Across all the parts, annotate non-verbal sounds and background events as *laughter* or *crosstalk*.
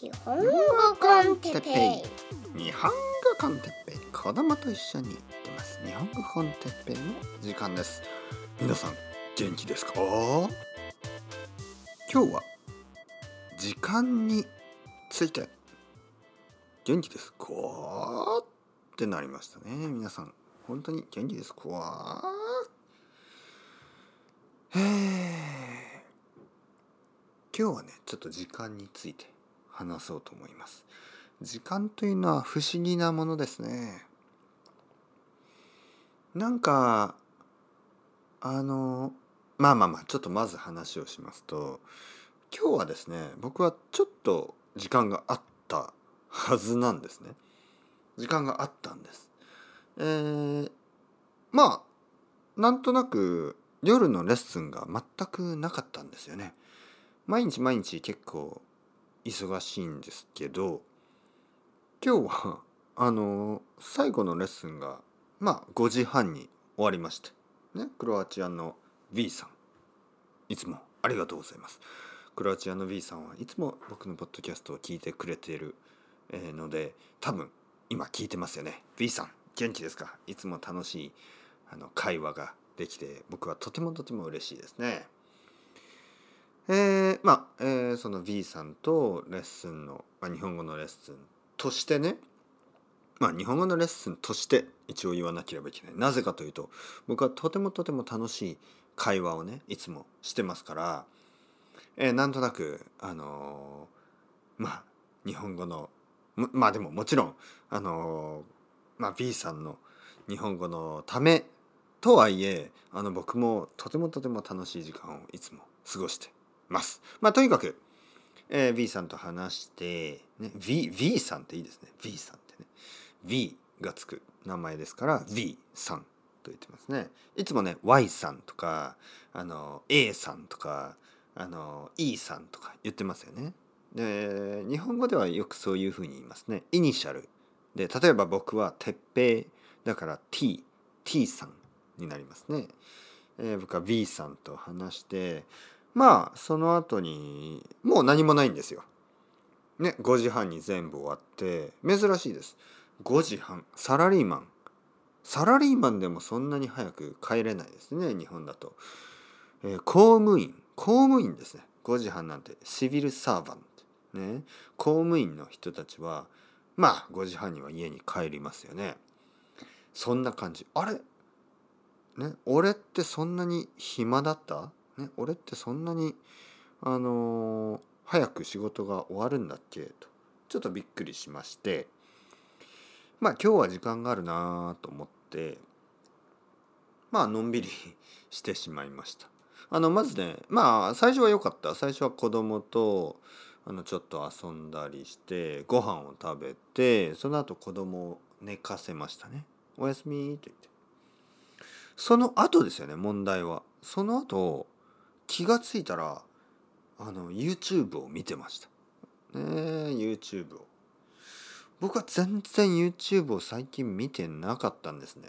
日本語コンテッペイ日本語コンテッペイ子供と一緒に。行ってます日本語コンテッペイの時間です。皆さん元気ですか？今日は時間について。元気ですか？ってなりましたね。皆さん本当に元気ですか？へえ今日はねちょっと時間について話そうと思います。時間というのは不思議なものですね。なんかあのまあまあまあちょっとまず話をしますと今日はですね僕はちょっと時間があったはずなんですね。時間があったんです。えー、まあなんとなく夜のレッスンが全くなかったんですよね。毎日毎日結構忙しいんですけど今日は *laughs* あの最後のレッスンがまあ5時半に終わりましてねクロアチアの V さんいつもありがとうございます。クロアチアの V さんはいつも僕のポッドキャストを聞いてくれているので多分今聞いてますよね。V さん元気ですか？いつも楽しいあの会話ができて僕はとてもとても嬉しいですね。えー、まあ、えー、その B さんとレッスンの、まあ、日本語のレッスンとしてねまあ日本語のレッスンとして一応言わなければいけない。なぜかというと僕はとてもとても楽しい会話をねいつもしてますから、えー、なんとなくあのー、まあ日本語のまあでももちろんあのー、まあ、B さんの日本語のためとはいえあの僕もとてもとても楽しい時間をいつも過ごしてます。まあ、とにかく、えー、V さんと話して、ね、v, v さんっていいですね。V さんってね。V がつく名前ですから V さんと言ってますね。いつもね Y さんとかあの A さんとかあの E さんとか言ってますよね。で日本語ではよくそういうふうに言いますね。イニシャルで例えば僕は鉄平だから T T さんになりますね。えー、僕は B さんと話してまあその後にもう何もないんですよ。ね5時半に全部終わって珍しいです。5時半サラリーマン。サラリーマンでもそんなに早く帰れないですね日本だと。えー、公務員。公務員ですね。5時半なんて。シビルサーバント。ね。公務員の人たちはまあ5時半には家に帰りますよね。そんな感じ。あれ？ね？俺ってそんなに暇だった？ね、俺ってそんなにあのー、早く仕事が終わるんだっけ？とちょっとびっくりしましてまあ今日は時間があるなと思ってまあのんびり *laughs* してしまいました。あのまずねまあ最初は良かった最初は子供とあのちょっと遊んだりしてご飯を食べてその後子供を寝かせましたね。おやすみと言ってその後ですよね問題はその後気がついたらあの YouTube を見てました。ね YouTube を。僕は全然 YouTube を最近見てなかったんですね。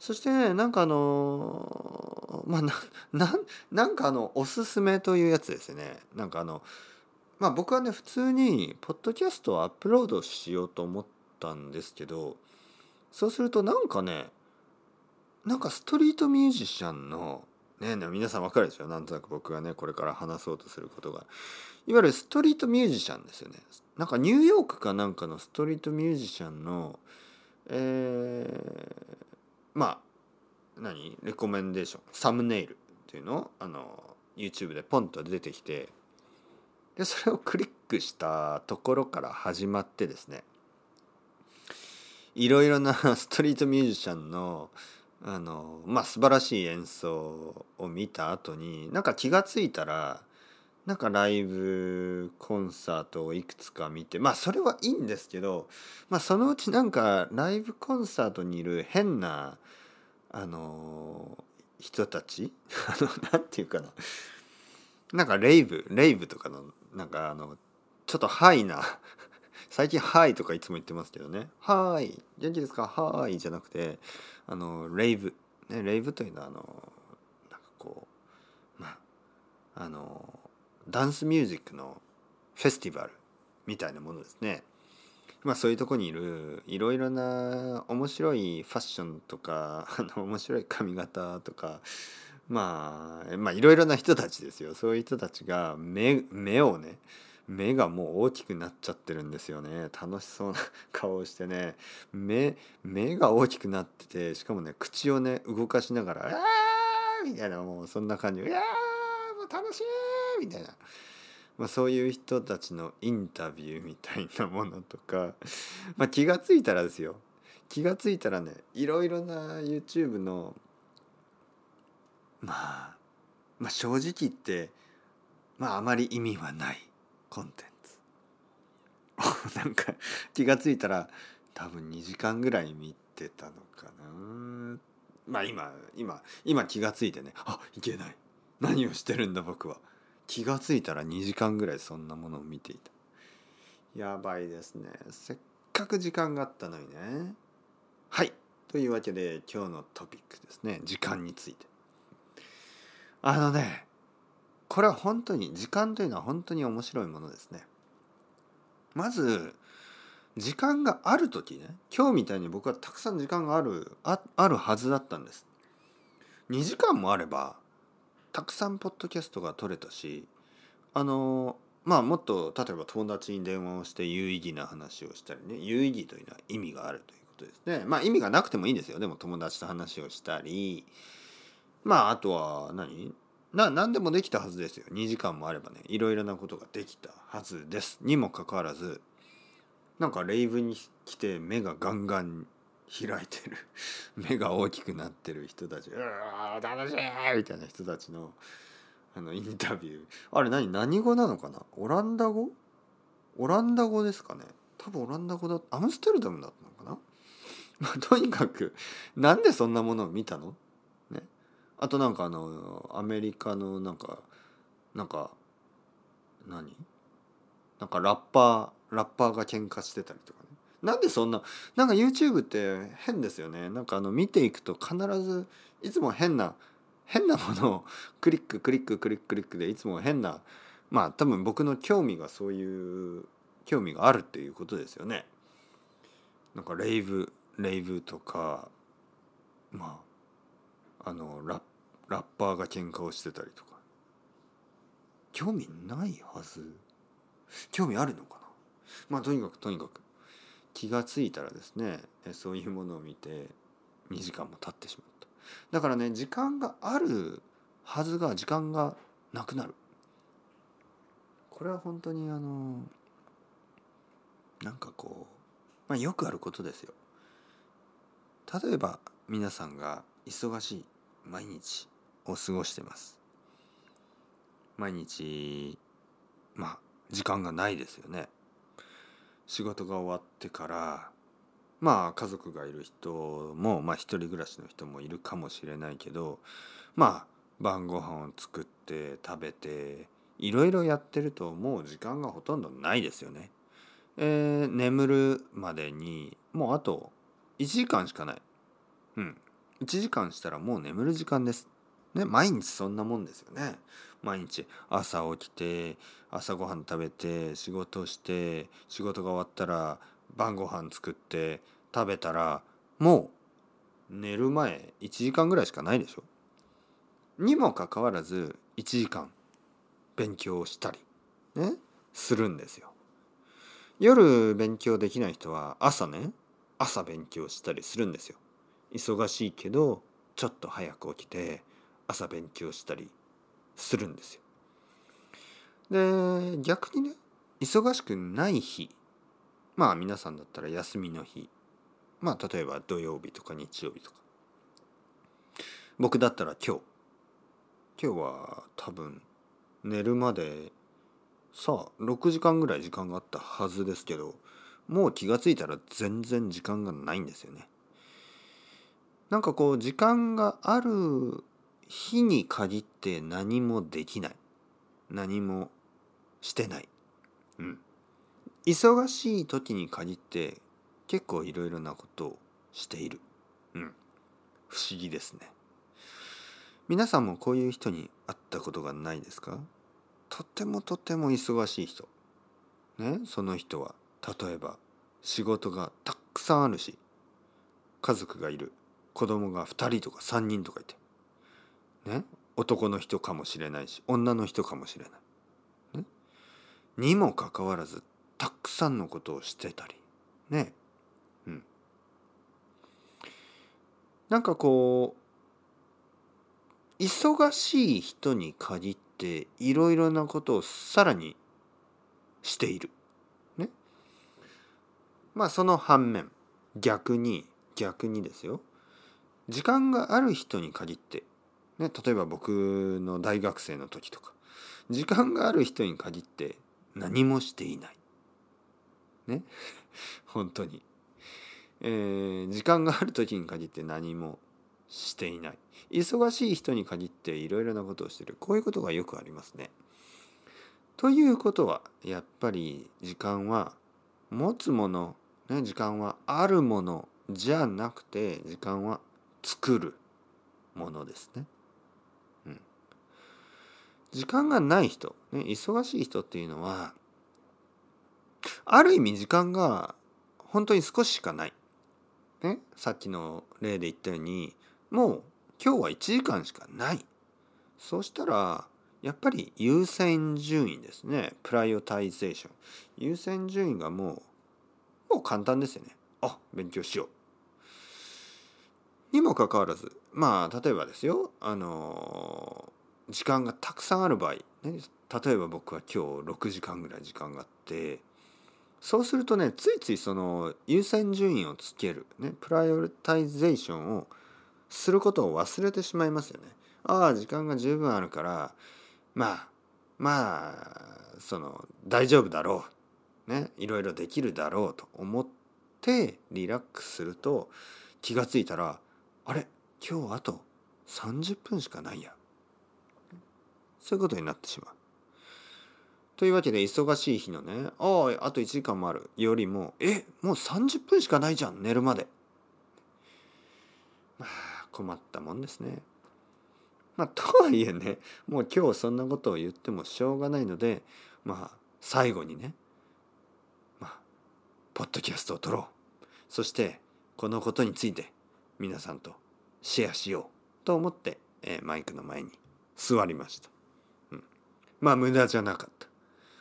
そしてね、なんかあのまあな、な、なんかあの、おすすめというやつですね。なんかあの、まあ僕はね、普通に、ポッドキャストをアップロードしようと思ったんですけど、そうするとなんかね、なんかストリートミュージシャンのねでも皆さん分かるでしょ？なんとなく僕がねこれから話そうとすることが。いわゆるストリートミュージシャンですよね。なんかニューヨークかなんかのストリートミュージシャンのえー、まあ何？レコメンデーション。サムネイルっていうのをあの YouTube でポンと出てきてでそれをクリックしたところから始まってですね。いろいろな *laughs* ストリートミュージシャンのあのまあ素晴らしい演奏を見た後になんか気が付いたらなんかライブコンサートをいくつか見てまあそれはいいんですけど、まあ、そのうちなんかライブコンサートにいる変なあの人たち *laughs* あのなんていうかな。なんかレイブレイブとかのなんかあのちょっとハイな最近「はい」とかいつも言ってますけどね「はい元気ですかはい」じゃなくてあのレイブ、ね、レイブというのはあのなんかこうまああのダンスミュージックのフェスティバルみたいなものですね。まあそういうとこにいるいろいろな面白いファッションとかあの面白い髪型とかまあまあいろいろな人たちですよ。そういう人たちが目目をね目がもう大きくなっちゃってるんですよね楽しそうな顔をしてね目目が大きくなっててしかもね口をね動かしながら「あー!」みたいなもうそんな感じ「いやーもう楽しい!」みたいな。まあ、そういう人たちのインタビューみたいなものとか、まあ、気が付いたらですよ気が付いたらねいろいろな YouTube のまあ、まあ正直言ってまああまり意味はないコンテンツ。*laughs* なんか気が付いたら多分2時間ぐらい見てたのかな。まあ今今今気が付いてね。あいけない。何をしてるんだ僕は。気が付いたら2時間ぐらいそんなものを見ていた。やばいですね。せっかく時間があったのにね。はい。というわけで今日のトピックですね。時間について。あのねこれは本当に時間というのは本当に面白いものですね。まず時間がある時ね今日みたいに僕はたくさん時間があるああるはずだったんです。2時間もあればたくさんポッドキャストが取れたしあのまあもっと例えば友達に電話をして有意義な話をしたりね有意義というのは意味があるということですね。まあ意味がなくてもいいんですよ。でも友達と話をしたり。まああとは何？な何でもできたはずですよ。2時間もあればねいろいろなことができたはずです。にもかかわらずなんかレイブに来て目がガンガン開いてる。*laughs* 目が大きくなってる人たち「うわ楽しい!」みたいな人たちのあのインタビュー。あれ何何語なのかな？オランダ語？オランダ語ですかね。多分オランダ語だアムステルダムだったのかな？*laughs* まあとにかくなんでそんなものを見たの？ねあとなんかあのアメリカのなんかなんか何？なんかラッパーラッパーが喧嘩してたりとかね。なんでそんななんか YouTube って変ですよね。なんかあの見ていくと必ずいつも変な変なものをクリッククリッククリッククリックでいつも変なまあ多分僕の興味がそういう興味があるっていうことですよね。なんかレイブレイブとかまああのララッパーが喧嘩をしてたりとか。興味ないはず。興味あるのかな。まあとにかくとにかく気がついたらですねそういうものを見て2時間も経ってしまった。だからね時間があるはずが時間がなくなる。これは本当にあのなんかこう、まあ、よくあることですよ。例えば皆さんが忙しい。毎日を過ごしてます毎日まあ時間がないですよね仕事が終わってからまあ家族がいる人もまあ一人暮らしの人もいるかもしれないけどまあ晩ご飯を作って食べていろいろやってるともう時間がほとんどないですよね。えー、眠るまでにもうあと1時間しかない。うん。1時間したらもう眠る時間です。ね、毎日そんなもんですよね。毎日朝起きて朝ごはん食べて仕事して仕事が終わったら晩ご飯作って食べたらもう寝る前1時間ぐらいしかないでしょ。にもかかわらず1時間勉強したりねするんですよ。夜勉強できない人は朝ね朝勉強したりするんですよ。忙しいけどちょっと早く起きて朝勉強したりするんですよ。で逆にね忙しくない日まあ皆さんだったら休みの日まあ例えば土曜日とか日曜日とか僕だったら今日今日は多分寝るまでさあ6時間ぐらい時間があったはずですけどもう気が付いたら全然時間がないんですよね。なんかこう時間がある日に限って何もできない。何もしてない。うん。忙しい時に限って結構いろいろなことをしている。うん。不思議ですね。皆さんもこういう人に会ったことがないですか？とてもとても忙しい人。ね？その人は。例えば仕事がたくさんあるし。家族がいる。子供が2人とか3人とかいて。ね？男の人かもしれないし女の人かもしれない、ね、にもかかわらずたくさんのことをしてたり。ね？うん。なんかこう忙しい人に限っていろいろなことをさらにしている。ね？まあその反面逆に逆にですよ。時間がある人に限って、ね、例えば僕の大学生の時とか時間がある人に限って何もしていない。ね *laughs* 本当に。えー、時間がある時に限って何もしていない忙しい人に限っていろいろなことをしてるこういうことがよくありますね。ということはやっぱり時間は持つもの、ね、時間はあるものじゃなくて時間は作るものですね。うん、時間がない人、ね、忙しい人っていうのはある意味時間が本当に少ししかない。ね、さっきの例で言ったようにもう今日は1時間しかない。そうしたらやっぱり優先順位ですね prioritization 優先順位がもうもう簡単ですよねあ勉強しようにもかかわらずまあ例えばですよあの時間がたくさんある場合、ね、例えば僕は今日6時間ぐらい時間があってそうするとねついついその優先順位をつける、ね、プライオリタイゼーションをすることを忘れてしまいますよね。ああ時間が十分あるからまあまあその大丈夫だろうねいろいろできるだろうと思ってリラックスすると気が付いたらあれ今日あと30分しかないや。そういうことになってしまう。というわけで忙しい日のね「あああと1時間もある」よりも「えもう30分しかないじゃん寝るまで」まあ困ったもんですね。まあとはいえねもう今日そんなことを言ってもしょうがないのでまあ最後にねまあポッドキャストを撮ろう。そしてこのことについて皆さんとシェアしようと思って、えー、マイクの前に座りました。うん、まあ無駄じゃなかった。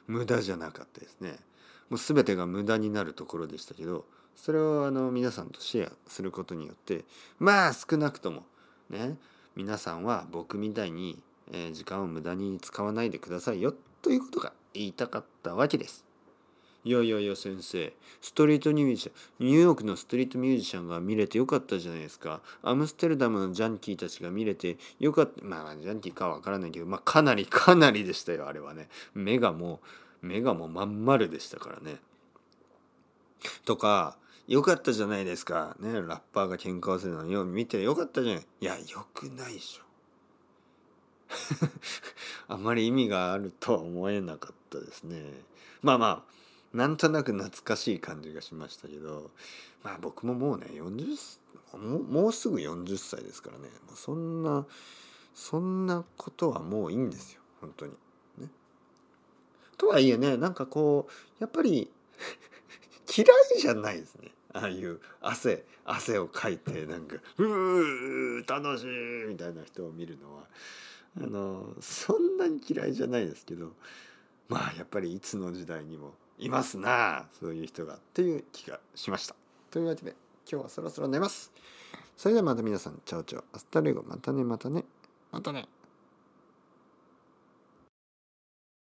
無駄じゃなかったですね。もう全てが無駄になるところでしたけどそれをあの皆さんとシェアすることによってまあ少なくともね皆さんは僕みたいに、時間を無駄に使わないでくださいよということが言いたかったわけです。いやいやいや先生ストリートミュージシャンニューヨークのストリートミュージシャンが見れてよかったじゃないですか。アムステルダムのジャンキーたちが見れてよかった。まあジャンキーかは分からないけどまあかなりかなりでしたよあれはね。目がもう目がもうまん丸でしたからね。とかよかったじゃないですか。ねラッパーが喧嘩をするのよ見てよかったじゃない。いやよくないでしょ。*laughs* あまり意味があるとは思えなかったですね。まあまあなんとなく懐かしい感じがしましたけどまあ僕ももうね40ももうすぐ40歳ですからねそんなそんなことはもういいんですよ本当に。ね、とはいえねなんかこうやっぱり *laughs* 嫌いじゃないですねああいう汗汗をかいてなんか「うー楽しい!」みたいな人を見るのはあのそんなに嫌いじゃないですけどまあやっぱりいつの時代にもいますなそういう人がっていう気がしました。というわけで今日はそろそろ寝ます。それではまた皆さんチャオチャオアスタレゴまたねまたねまたね。